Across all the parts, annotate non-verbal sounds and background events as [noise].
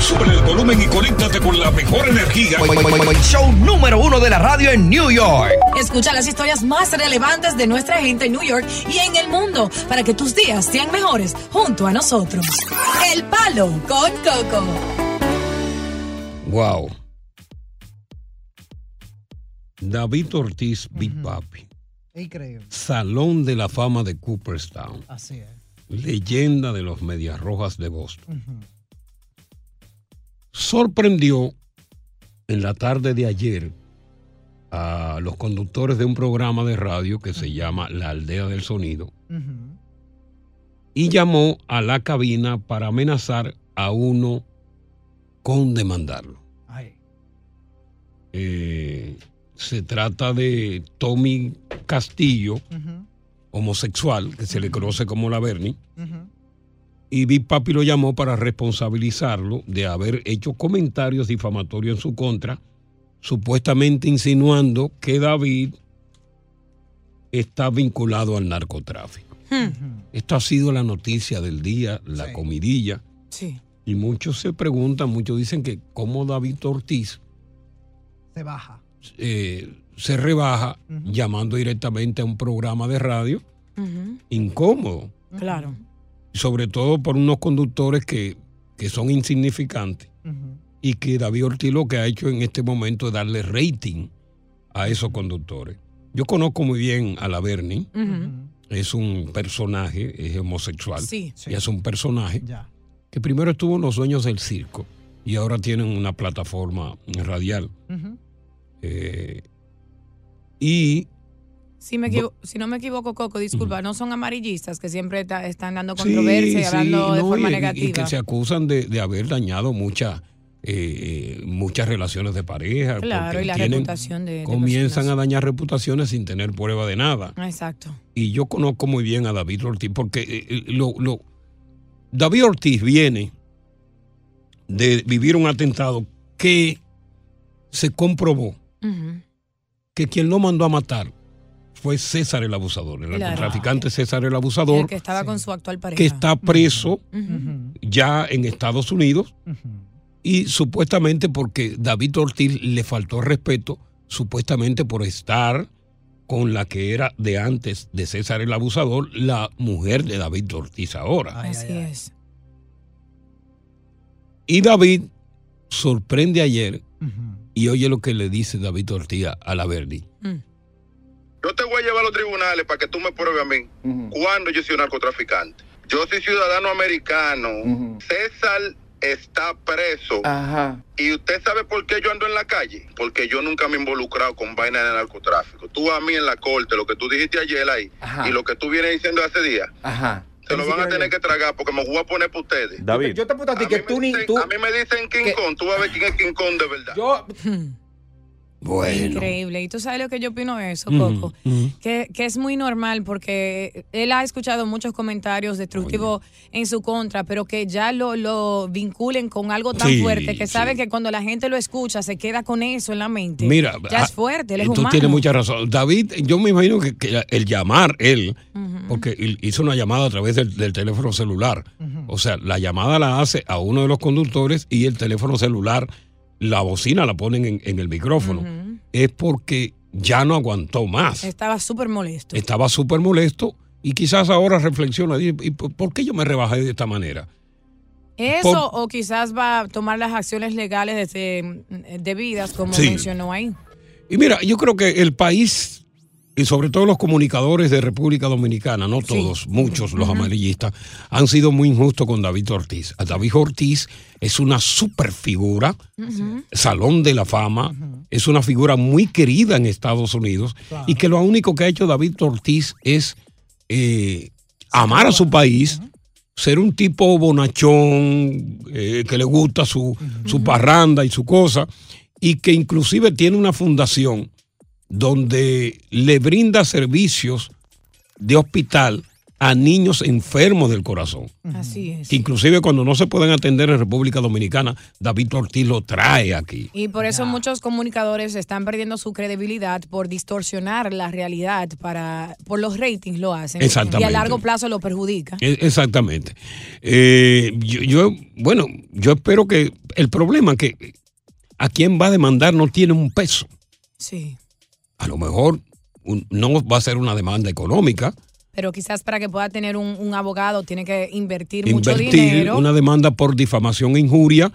Sube el volumen y conéctate con la mejor energía. Show número uno de la radio en New York. Escucha las historias más relevantes de nuestra gente en New York y en el mundo para que tus días sean mejores junto a nosotros. El Palo con Coco. Wow. David Ortiz, Big Papi. Increíble. Salón de la fama de Cooperstown. Así es. Leyenda de los Medias Rojas de Boston. Sorprendió en la tarde de ayer a los conductores de un programa de radio que se llama La Aldea del Sonido y llamó a la cabina para amenazar a uno con demandarlo. Eh, se trata de Tommy Castillo, homosexual, que se le conoce como la Bernie, y Big Papi lo llamó para responsabilizarlo de haber hecho comentarios difamatorios en su contra, supuestamente insinuando que David está vinculado al narcotráfico. Esto ha sido la noticia del día, la comidilla. Sí. Y muchos se preguntan, muchos dicen que cómo David Ortiz Se baja. eh, se rebaja llamando directamente a un programa de radio incómodo, Claro. Sobre todo por unos conductores que, que son insignificantes y que David Ortiz lo que ha hecho en este momento es darle rating a esos conductores. Yo conozco muy bien a la Bernie, es un personaje, es homosexual, Sí. y es un personaje Ya. que primero estuvo en Los Dueños del Circo y ahora tienen una plataforma radial. Eh, y Si, me equivo- si no me equivoco, Coco, disculpa, no son amarillistas que siempre ta- están dando controversia y sí, hablando de no, forma y- y- negativa. Y que se acusan de, de haber dañado muchas eh, eh, muchas relaciones de pareja. Claro, porque y la tienen- reputación de, de Comienzan personas. a dañar reputaciones sin tener prueba de nada. Exacto. Y yo conozco muy bien a David Ortiz porque eh, eh, lo, lo- David Ortiz viene de vivir un atentado que se comprobó Ujú. que quien lo mandó a matar fue César el abusador, el Claro. narcotraficante César el El abusador, que estaba con su actual pareja. que está preso ya en Estados Unidos y supuestamente porque David Ortiz le faltó respeto, supuestamente por estar con la que era de antes de César el abusador, la mujer de David Ortiz ahora. Así es. Y David sorprende ayer y oye lo que le dice David Ortiz a la Verdi. Yo te voy a llevar a los tribunales para que tú me pruebes a mí cuando yo soy un narcotraficante. Yo soy ciudadano americano. César está preso. ¿Y usted sabe por qué yo ando en la calle? Porque yo nunca me he involucrado con vainas de narcotráfico. Tú a mí en la corte, lo que tú dijiste ayer ahí Ajá. y lo que tú vienes diciendo hace días, Ajá. se lo van a tener que tragar porque me voy a poner para ustedes. David. Yo te pregunto a ti que tú ni tú. A mí me dicen King Kong, tú vas a ver quién es King Kong de verdad. Yo. Bueno. Increíble. ¿Y tú sabes lo que yo opino de eso, Coco? Que, que es muy normal porque él ha escuchado muchos comentarios destructivos en su contra, pero que ya lo, lo vinculen con algo tan Sí, fuerte que sabe que cuando la gente lo escucha se queda con eso en la mente. Mira, ya ah, es fuerte, él es tú humano. tienes mucha razón. David, yo me imagino que, que el llamar él, porque hizo una llamada a través del, del teléfono celular. O sea, la llamada la hace a uno de los conductores y el teléfono celular, la bocina la ponen en, en el micrófono. Es porque ya no aguantó más. Estaba súper molesto. Estaba súper molesto y quizás ahora reflexiona, ¿y y por qué yo me rebajé de esta manera? Eso o quizás va a tomar las acciones legales debidas, como Sí. mencionó ahí. Y mira, yo creo que el país, y sobre todo los comunicadores de República Dominicana, no todos, muchos los amarillistas, han sido muy injustos con David Ortiz. A David Ortiz es una super figura, salón de la fama, es una figura muy querida en Estados Unidos y que lo único que ha hecho David Ortiz es eh, amar a su país ser un tipo bonachón, eh, que le gusta su, su parranda y su cosa, y que inclusive tiene una fundación donde le brinda servicios de hospital a niños enfermos del corazón. Así es. Que inclusive cuando no se pueden atender en República Dominicana, David Ortiz lo trae aquí. Y por eso muchos comunicadores están perdiendo su credibilidad por distorsionar la realidad para por los ratings lo hacen y Exactamente. a largo plazo lo perjudica. E- Exactamente. Eh, yo, yo- bueno, yo espero que el problema que a quien va a demandar no tiene un peso. Sí. A lo mejor un- no va a ser una demanda económica, Pero quizás para que pueda tener un, un abogado tiene que invertir, mucho invertir dinero. una demanda por difamación e injuria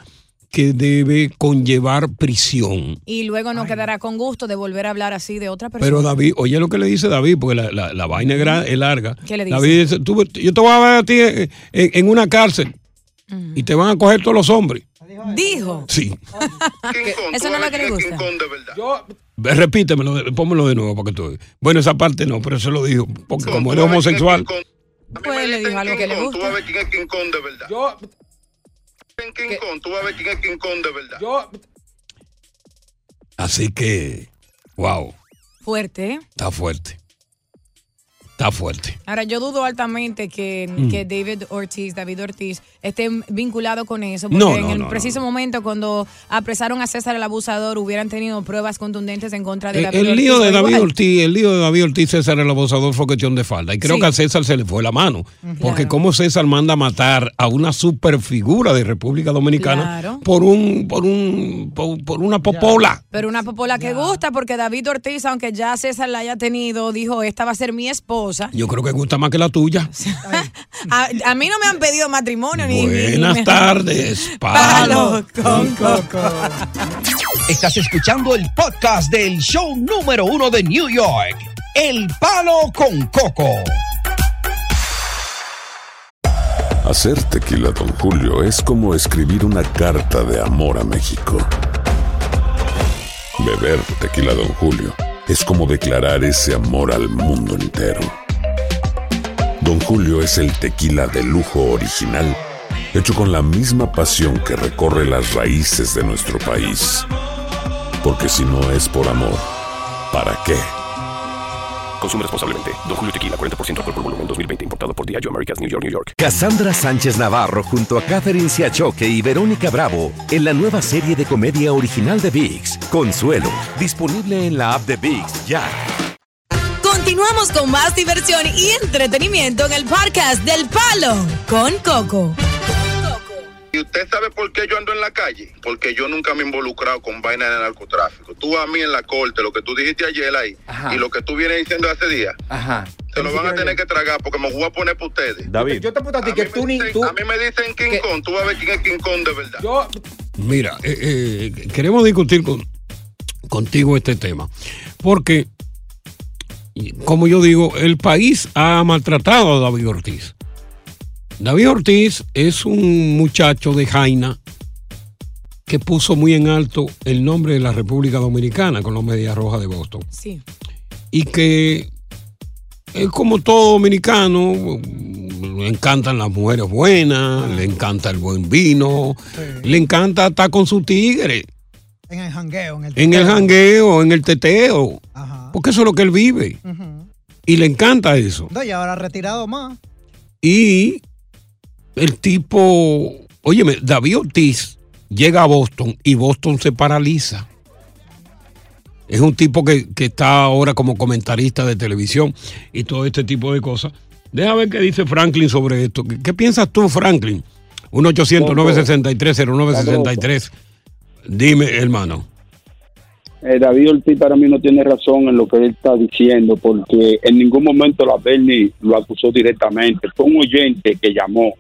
que debe conllevar prisión. Y luego no quedará con gusto de volver a hablar así de otra persona. Pero David, oye lo que le dice David, porque la, la- la vaina es, larga. ¿Qué le dice? David dice, "Tú- yo te voy a ver a ti en, en- en una cárcel y te van a coger todos los hombres. Dijo. Sí. [laughs] Eso no es lo que le gusta. Ve, Repítemelo, pónmelo de nuevo para que tú. Bueno, esa parte no, pero eso lo dijo. Porque como él es homosexual. Pues le dijo algo que le Tú vas a gusta. ver quién es King Kong de verdad. Yo, En King Kong, tú vas a ver quién es King Kong de verdad. yo, Así que, wow, Fuerte, ¿eh? está fuerte. Está fuerte. Ahora, yo dudo altamente que, Mm. que David Ortiz, David Ortiz, esté vinculado con eso, porque No, en el no, preciso momento cuando apresaron a César el abusador, hubieran tenido pruebas contundentes en contra de El, David el Ortiz. lío de David igual. Ortiz, el lío de David Ortiz, César el abusador fue cuestión de falda. Y creo Sí. que a César se le fue la mano. Porque como César manda a matar a una superfigura de República Dominicana Claro. por un, por un, por, por una popola. Pero una popola que gusta, porque David Ortiz, aunque ya César la haya tenido, dijo, esta va a ser mi esposa. Yo creo que gusta más que la tuya. [laughs] A, a mí no me han pedido matrimonio ni... ni- Buenas ni- tardes, [laughs] palo. Palo con coco. Estás escuchando el podcast del show número uno de New York, El Palo con Coco. Hacer tequila, Don Julio, es como escribir una carta de amor a México. Beber tequila, Don Julio, es como declarar ese amor al mundo entero. Don Julio es el tequila de lujo original, hecho con la misma pasión que recorre las raíces de nuestro país. Porque si no es por amor, ¿para qué? Consume responsablemente. Don Julio Tequila, 40% alcohol por volumen, 2020. Importado por Diageo Americas, New York, New York. Cassandra Sánchez Navarro junto a Catherine Siachoque y Verónica Bravo en la nueva serie de comedia original de VIX, Consuelo, disponible en la app de VIX ya. Continuamos con más diversión y entretenimiento en el podcast del Palo con Coco. ¿Y usted sabe por qué yo ando en la calle? Porque yo nunca me he involucrado con vaina de narcotráfico. Tú a mí en la corte, lo que tú dijiste ayer ahí, Ajá. y lo que tú vienes diciendo hace días, ajá. se lo van a tener que tragar porque me voy a poner para ustedes. David. Yo te pregunto a ti que tú ni tú. A mí me dicen King Kong, tú vas a ver quién es King Kong de verdad. Yo, Mira, eh, eh, queremos discutir con- contigo este tema. Porque, como yo digo, el país ha maltratado a David Ortiz. David Ortiz es un muchacho de Jaina que puso muy en alto el nombre de la República Dominicana con los Medias Rojas de Boston. Sí. Y que es como todo dominicano, le encantan las mujeres buenas, le encanta el buen vino, le encanta estar con su tigre, En el jangueo, en el en el teteo. jangueo, en el teteo, porque eso es lo que él vive. Y le encanta eso. No, y ahora retirado más. Y el tipo, óyeme, David Ortiz llega a Boston y Boston se paraliza. Es un tipo que, que está ahora como comentarista de televisión y todo este tipo de cosas. Deja ver qué dice Franklin sobre esto. ¿Qué, qué piensas tú, Franklin? 1-800-963-0963. Dime, hermano. Eh, David Ortiz para mí no tiene razón en lo que él está diciendo, porque en ningún momento la Bernie lo acusó directamente. Fue un oyente que llamó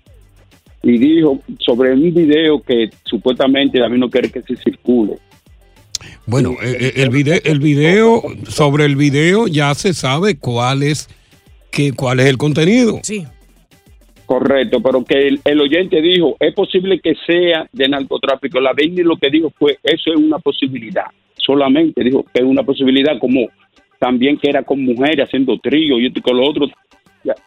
y dijo sobre un video que supuestamente David no quiere que se circule. Bueno, eh, eh, el video, el video, sobre el video ya se sabe cuál es, que, cuál es el contenido. Sí. Correcto, pero que el, el oyente dijo, es posible que sea de narcotráfico. La Bernie lo que dijo fue, eso es una posibilidad. Solamente dijo que es una posibilidad, como también que era con mujeres haciendo trío y con lo otro.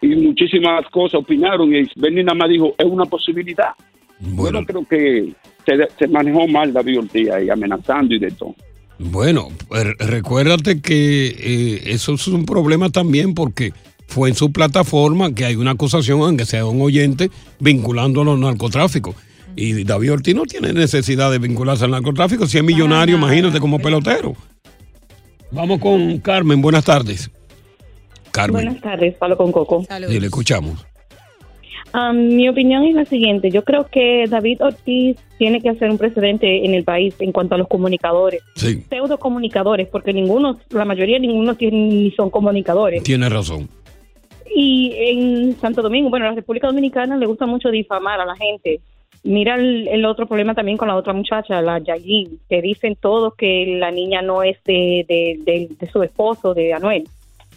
y muchísimas cosas opinaron y Bernie nada más dijo, es una posibilidad. Bueno. Yo creo que se, se manejó mal David Ortiz ahí, amenazando y de todo. Bueno, pues, recuérdate que eh, eso es un problema también porque fue en su plataforma que hay una acusación, aunque sea un oyente, vinculándolo al narcotráfico. Y David Ortiz no tiene necesidad de vincularse al narcotráfico. Si es millonario, imagínate como pelotero. Vamos con Carmen, buenas tardes. Carmen. Buenas tardes, Palo con Coco. Sí, le escuchamos. Um, mi opinión es la siguiente. Yo creo que David Ortiz tiene que hacer un precedente en el país en cuanto a los comunicadores. Sí. Pseudo comunicadores, porque ninguno, la mayoría, ninguno tiene, ni son comunicadores. Tiene razón. Y en Santo Domingo, bueno, a la República Dominicana le gusta mucho difamar a la gente. Mira el, el otro problema también con la otra muchacha, la Yayin, que dicen todos que la niña no es de, de, de, de su esposo, de Anuel.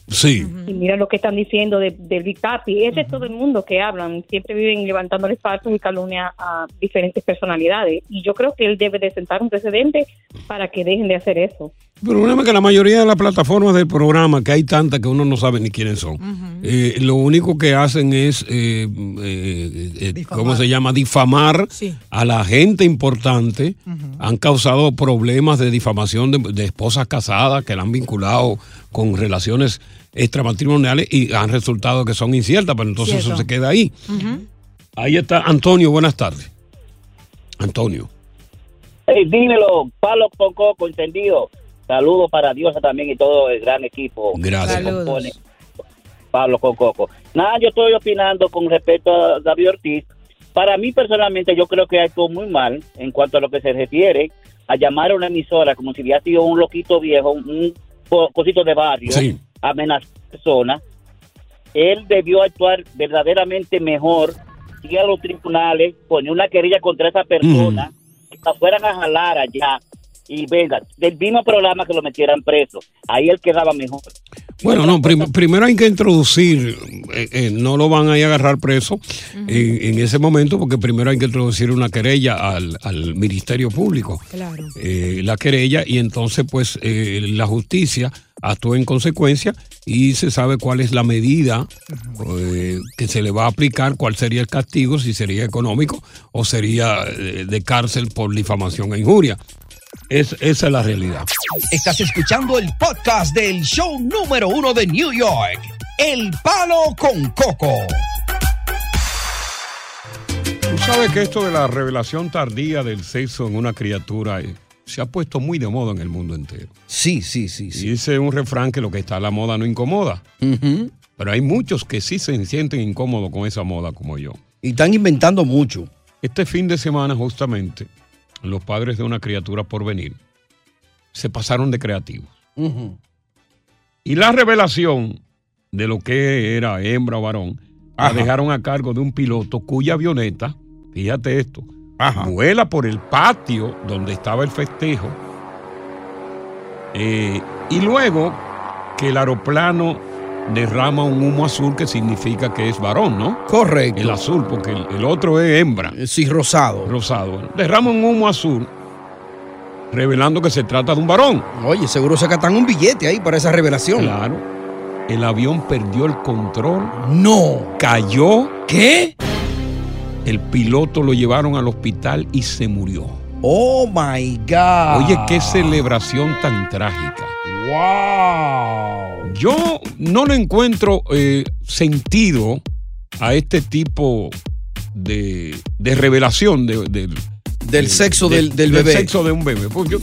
Sí. Y mira lo que están diciendo de, de Big Papi. Es de todo el mundo que hablan. Siempre viven levantándole falsos y calumnia a diferentes personalidades. Y yo creo que él debe de sentar un precedente para que dejen de hacer eso. El problema es que la mayoría de las plataformas del programa, que hay tantas que uno no sabe ni quiénes son, eh, lo único que hacen es, eh, eh, eh, ¿cómo se llama? Difamar a la gente importante. Han causado problemas de difamación de, de esposas casadas que la han vinculado con relaciones extramatrimoniales y han resultado que son inciertas, pero entonces eso se queda ahí. Ahí está Antonio, buenas tardes. Antonio. Hey, dímelo, palo con coco, entendido. Saludos para Diosa también y todo el gran equipo. Gracias. que compone Pablo con coco. Nada, yo estoy opinando con respecto a David Ortiz. Para mí personalmente yo creo que actuó muy mal en cuanto a lo que se refiere a llamar a una emisora como si hubiera sido un loquito viejo, un, un co- cosito de barrio, Sí. amenazar a personas. Él debió actuar verdaderamente mejor, ir a los tribunales, poner una querella contra esa persona, que la fueran a jalar allá y venga, del mismo programa que lo metieran preso. Ahí él quedaba mejor. Bueno, no, prim- primero hay que introducir, eh, eh, no lo van a ir a agarrar preso en, en ese momento porque primero hay que introducir una querella al, al Ministerio Público. Claro. eh, la querella y entonces pues eh, la justicia actúa en consecuencia y se sabe cuál es la medida eh, que se le va a aplicar, cuál sería el castigo, si sería económico o sería eh, de cárcel por difamación e injuria. Es, esa es la realidad. Estás escuchando el podcast del show número uno de New York, El Palo con Coco. Tú sabes que esto de la revelación tardía del sexo en una criatura eh, se ha puesto muy de moda en el mundo entero. Sí, sí, sí. Y dice un refrán que lo que está a la moda no incomoda. Pero hay muchos que sí se sienten incómodos con esa moda como yo. Y están inventando mucho. Este fin de semana justamente los padres de una criatura por venir se pasaron de creativos. Y la revelación de lo que era hembra o varón la dejaron a cargo de un piloto cuya avioneta, fíjate esto, vuela por el patio donde estaba el festejo eh, y luego que el aeroplano derrama un humo azul que significa que es varón, ¿no? Correcto. El azul, porque el, el otro es hembra. Sí, rosado. Rosado. Derrama un humo azul revelando que se trata de un varón. Oye, seguro sacan un billete ahí para esa revelación. Claro. El avión perdió el control. No. Cayó. ¿Qué? El piloto lo llevaron al hospital y se murió. Oh my God. Oye, qué celebración tan trágica. ¡Wow! Yo no le encuentro eh, sentido a este tipo de, de revelación de- del- Del sexo del- del del bebé. sexo de un bebé. Pues yo,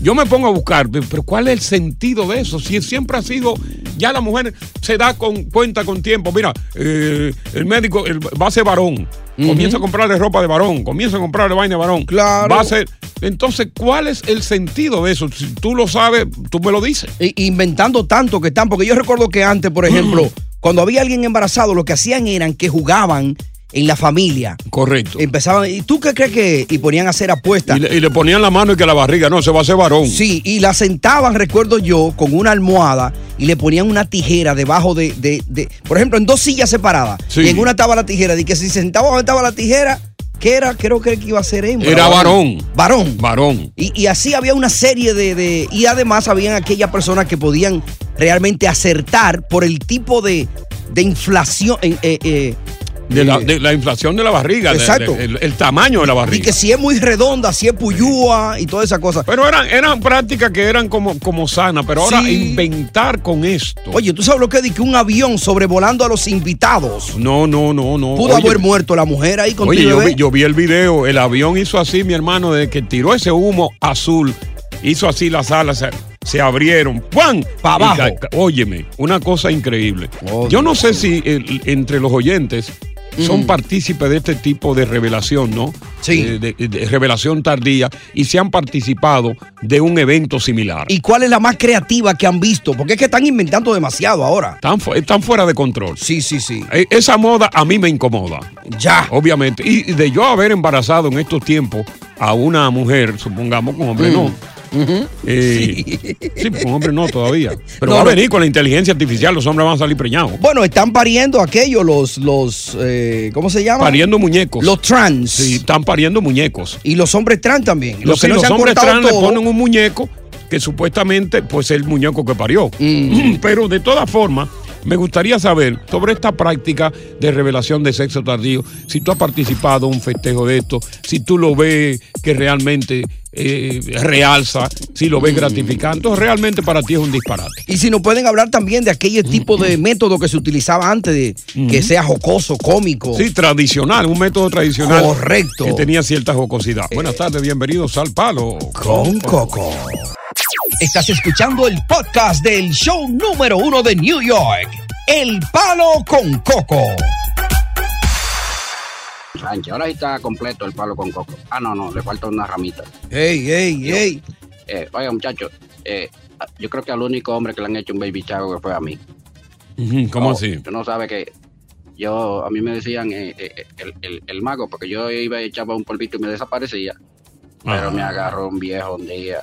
yo me pongo a buscar, pero ¿cuál es el sentido de eso? Si siempre ha sido, ya la mujer se da con, cuenta con tiempo. Mira, eh, el médico el- va a ser varón. Comienza a comprarle ropa de varón, comienza a comprarle vaina de varón. Claro. Va a ser. Entonces, ¿cuál es el sentido de eso? Si tú lo sabes, tú me lo dices. I- inventando tanto que están, porque yo recuerdo que antes, por ejemplo, cuando había alguien embarazado, lo que hacían eran que jugaban en la familia. Correcto. Empezaban, ¿y tú qué crees que? Y ponían a hacer apuestas. Y le, y le ponían la mano y que la barriga, no, se va a hacer varón. Sí, y la sentaban, recuerdo yo, con una almohada y le ponían una tijera debajo de, de- de- por ejemplo, en dos sillas separadas. Sí. Y en una estaba la tijera. Y que si se sentaba donde estaba la tijera, ¿qué era? Creo que iba a ser hembra. Era varón. Varón. Varón. Y, y así había una serie de, de- Y además habían aquellas personas que podían realmente acertar por el tipo de, de inflación. eh, eh, De la, de la inflación de la barriga, Exacto. de- el, el tamaño de la y barriga. que si es muy redonda, si es puyúa y toda esa cosa. Pero eran, eran prácticas que eran como, como sanas, pero ahora Sí. inventar con esto. Oye, ¿tú sabes lo que es? De que un avión sobrevolando a los invitados. No, no, no, no. Pudo Oye, haber muerto la mujer ahí con Oye, yo vi, yo vi el video, el avión hizo así, mi hermano, de que tiró ese humo azul, hizo así las alas, se, abrieron, ¡pam! Pa' Y abajo. ca- óyeme, una cosa increíble. Oh, yo no sé si el- entre los oyentes son Mm. partícipes de este tipo de revelación, ¿no? Sí. Eh, de, de revelación tardía y se han participado de un evento similar. ¿Y cuál es la más creativa que han visto? Porque es que están inventando demasiado ahora. Están, fu- están fuera de control. Sí, sí, sí. E- Esa moda a mí me incomoda. Ya. Obviamente. Y de yo haber embarazado en estos tiempos a una mujer, supongamos, con hombre no. Eh, sí. con hombre no todavía. Pero No, va a venir con la inteligencia artificial, los hombres van a salir preñados. Bueno, están pariendo aquellos, los, los, eh, ¿cómo se llama? Pariendo muñecos. Los trans. Sí, están pariendo muñecos. Y los hombres trans también. Los, que sí, no los hombres trans le ponen un muñeco que supuestamente pues es el muñeco que parió. Mm. [clears throat] Pero de todas formas, me gustaría saber sobre esta práctica de revelación de sexo tardío, si tú has participado en un festejo de esto, si tú lo ves que realmente eh, realza, si lo Mm. ves gratificante, o realmente para ti es un disparate. Y si nos pueden hablar también de aquel tipo de método que se utilizaba antes, de que sea jocoso, cómico. Sí, tradicional, un método tradicional. Correcto. Que tenía cierta jocosidad. Buenas tardes, bienvenidos al Palo. Con Coco. Estás escuchando el podcast del show número uno de New York, El Palo con Coco. Sánchez, ahora está completo el palo con coco. Ah, no, no, le falta una ramita. Ey, ey, ey. Eh, oiga, muchachos, eh, yo creo que al único hombre que le han hecho un baby shower fue a mí. ¿Cómo No, así? Tú no sabes que yo, a mí me decían eh, eh, el, el- el mago, porque yo iba y echaba un polvito y me desaparecía. Pero Ah. me agarró un viejo un día.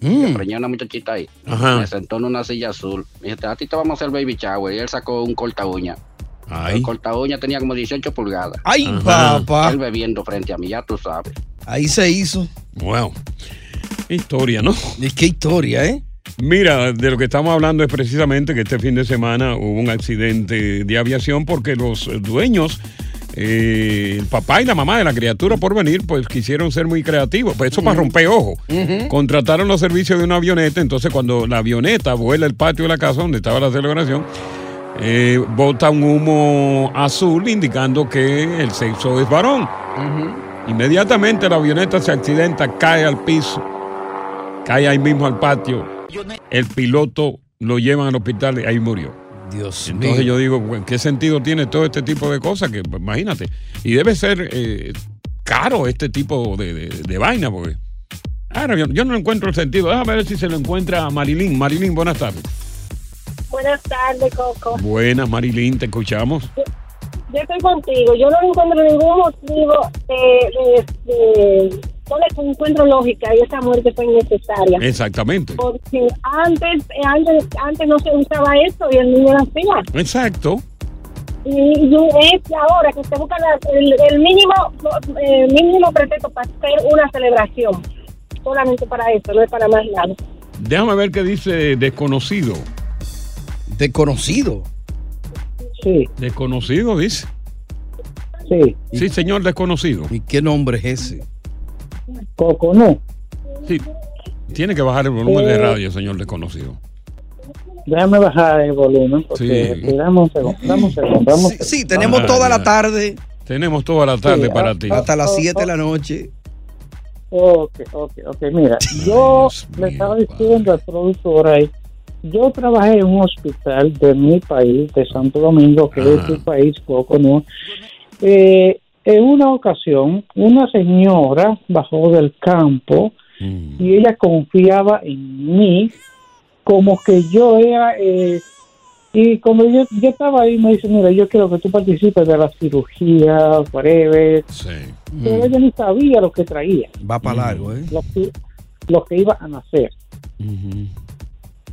Mm. Me preñó una muchachita ahí. Ajá. Me sentó en una silla azul. Me dice, a ti te vamos a hacer baby shower. Y él sacó un corta uña. Ay. El corta uña tenía como 18 pulgadas. Ay, Ajá. papá. Él bebiendo frente a mí, ya tú sabes. Ahí se hizo. Wow. Historia, ¿no? ¿De qué historia, eh? Mira, de lo que estamos hablando es precisamente que este fin de semana hubo un accidente de aviación porque los dueños, eh, el papá y la mamá de la criatura por venir, pues quisieron ser muy creativos. Pues eso para romper ojos. Contrataron los servicios de una avioneta, entonces cuando la avioneta vuela el patio de la casa donde estaba la celebración, eh, bota un humo azul indicando que el sexo es varón. Inmediatamente la avioneta se accidenta, cae al piso, cae ahí mismo al patio. El piloto lo llevan al hospital y ahí murió. Dios Entonces mío. yo digo, bueno, ¿qué sentido tiene todo este tipo de cosas? Que pues, imagínate. Y debe ser eh, caro este tipo de, de- de vaina, porque. Ahora, yo, yo no encuentro el sentido. Déjame ver si se lo encuentra a Marilyn. Marilyn, buenas tardes. Buenas tardes, Coco. Buenas, Marilyn, te escuchamos. Yo estoy contigo. Yo no encuentro ningún motivo de, de- de- no le encuentro lógica y esa muerte fue innecesaria. Exactamente. Porque antes, eh, antes, antes no se usaba eso y el niño nacía. Exacto. Y, y es ahora que se busca la- el, el mínimo eh, mínimo pretexto para hacer una celebración. Solamente para eso, no es para más nada. Déjame ver qué dice desconocido. Desconocido. Sí. Desconocido, dice. Sí. Sí, señor desconocido. ¿Y qué nombre es ese? Coco, no. Sí. Tiene que bajar el volumen de radio, señor desconocido. Déjame bajar el volumen porque Sí. sí, dame un segundo. Dame un segundo. dame un Sí, sí, tenemos Ah, toda ya. la tarde Tenemos toda la tarde Sí, para ah, ti. hasta las 7 de la noche. Ok, ok, ok. Mira, yo le estaba diciendo al productor ahí, yo trabajé en un hospital de mi país, de Santo Domingo, que es tu país, poco, ¿no? Eh, en una ocasión, una señora bajó del campo y ella confiaba en mí como que yo era... eh, y cuando yo, yo estaba ahí, me dice, mira, yo quiero que tú participes de la cirugía, breve. Pero ella ni sabía lo que traía Va para largo, ¿eh? lo que, lo que iba a nacer.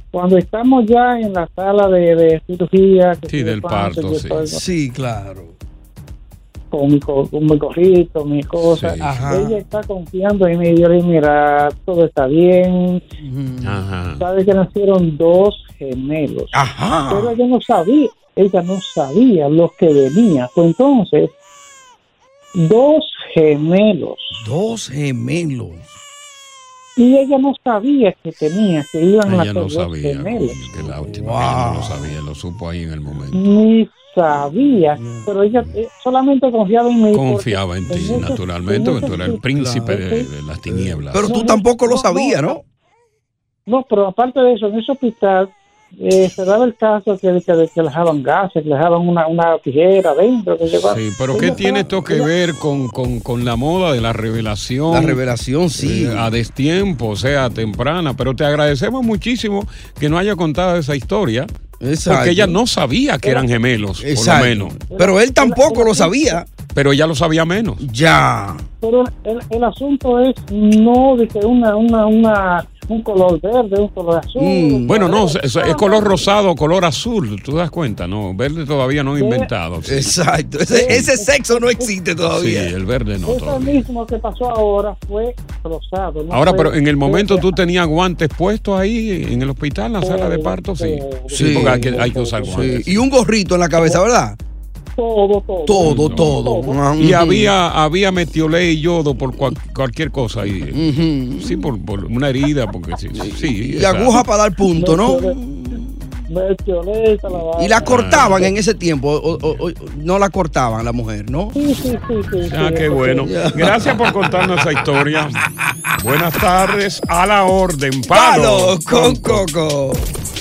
Cuando estamos ya en la sala de, de cirugía, que Sí, del parto, sí. Sí, claro. Con mi, co- con mi gorrito, mi cosa, Sí. Ajá. ella está confiando en mí. Yo le digo, mira, todo está bien. Ajá. Sabe que nacieron dos gemelos. Ajá. Pero ella no sabía, ella no sabía lo que venía. Pues entonces, dos gemelos. Dos gemelos. Y ella no sabía que tenía, que iban a Ella no dos sabía, gemelos. que la última ella no lo sabía, lo supo ahí en el momento. Ni sabía, pero ella eh, solamente confiaba en mí. Confiaba en ti, naturalmente, en porque tú eras el príncipe Claro. de, de las tinieblas. Pero tú tampoco lo sabías, ¿no? No, pero aparte de eso, en ese hospital eh, se daba el caso que, que, que le dejaban gases, que le dejaban una, una tijera adentro. Que Sí, pero ¿qué tiene esto que ver con, con, con la moda de la revelación? La revelación, sí. Eh, a destiempo, o sea, temprana. Pero te agradecemos muchísimo que no haya contado esa historia. Exacto. Porque ella no sabía que eran gemelos, Exacto. por lo menos. Pero él tampoco lo sabía. Pero ella lo sabía menos. Ya. Pero el, el asunto es no de que una, una, una, un color verde, un color azul. Mm, Bueno, no, es, es color rosado, color azul, tú das cuenta, ¿no? Verde todavía no he inventado. sí. Exacto. Ese, ese sexo no existe Sí, todavía. el verde no Eso todavía. mismo que pasó ahora fue rosado. no Ahora, fue- pero en el momento fue- tú tenías guantes puestos ahí en el hospital, en la sala de parto, sí. Sí, porque hay que, hay que usar guantes. Sí. Y un gorrito en la cabeza, ¿verdad? Todo, todo. Todo, todo. Y Ujú. había, había metiolé y yodo por cual- cualquier cosa ahí. Sí, por, por una herida, porque sí. sí Y aguja para dar punto, ¿no? Y la cortaban en ese tiempo. O, o- o- no la cortaban la mujer, ¿no? Sí, sí, sí, sí, Ah, qué bueno. Gracias por contarnos esa historia. Buenas tardes, a la orden. Palo, Palo con coco.